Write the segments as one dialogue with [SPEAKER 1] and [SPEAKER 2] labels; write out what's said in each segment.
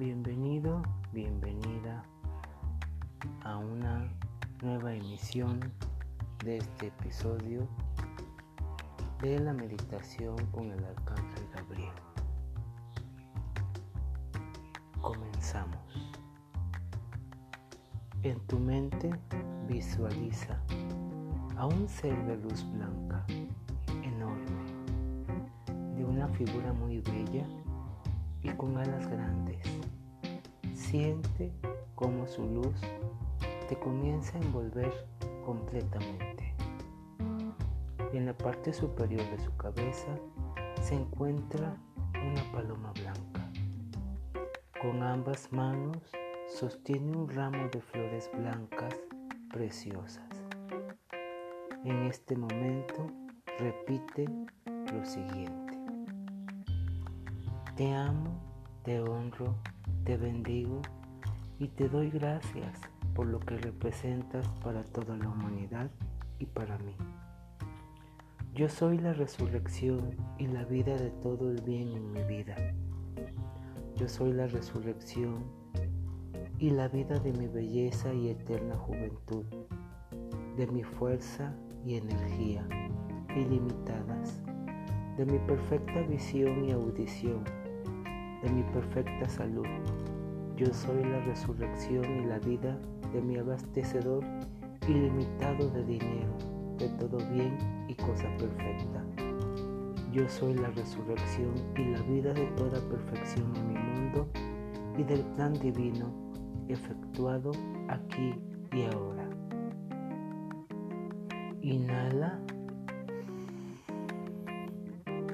[SPEAKER 1] Bienvenido, bienvenida a una nueva emisión de este episodio de la meditación con el arcángel Gabriel. Comenzamos. En tu mente visualiza a un ser de luz blanca, enorme, de una figura muy bella y con alas grandes Siente cómo su luz te comienza a envolver completamente. En la parte superior de su cabeza se encuentra una paloma blanca. Con ambas manos sostiene un ramo de flores blancas preciosas. En este momento repite lo siguiente. Te amo, te honro, te bendigo y te doy gracias por lo que representas para toda la humanidad y para mí. Yo soy la resurrección y la vida de todo el bien en mi vida. Yo soy la resurrección y la vida de mi belleza y eterna juventud, de mi fuerza y energía ilimitadas, de mi perfecta visión y audición, de mi perfecta salud. Yo soy la resurrección y la vida de mi abastecedor ilimitado de dinero, de todo bien y cosa perfecta. Yo soy la resurrección y la vida de toda perfección en mi mundo y del plan divino efectuado aquí y ahora. Inhala.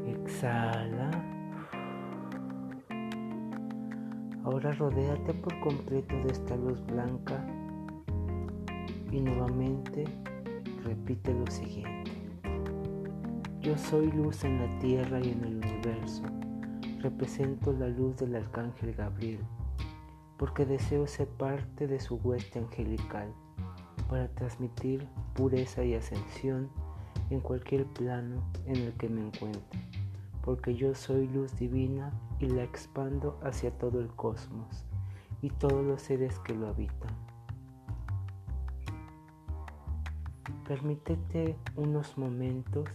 [SPEAKER 1] Exhala. Ahora rodéate por completo de esta luz blanca y nuevamente repite lo siguiente. Yo soy luz en la tierra y en el universo. Represento la luz del arcángel Gabriel, porque deseo ser parte de su hueste angelical para transmitir pureza y ascensión en cualquier plano en el que me encuentre, porque yo soy luz divina y la expando hacia todo el cosmos y todos los seres que lo habitan. Permítete unos momentos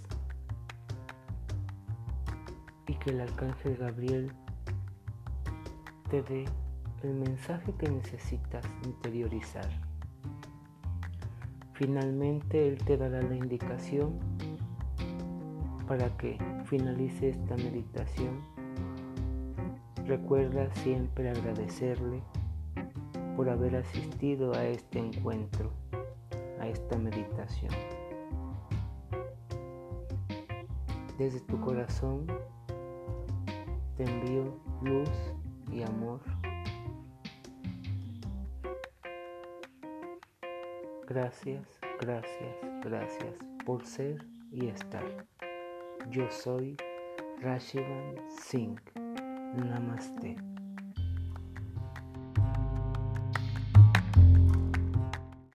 [SPEAKER 1] y que el arcángel Gabriel te dé el mensaje que necesitas interiorizar. Finalmente Él te dará la indicación para que finalice esta meditación. Recuerda siempre agradecerle por haber asistido a este encuentro a esta meditación. Desde tu corazón te envío luz y amor. Gracias, gracias, gracias por ser y estar. Yo soy Rashivan Singh. Namaste.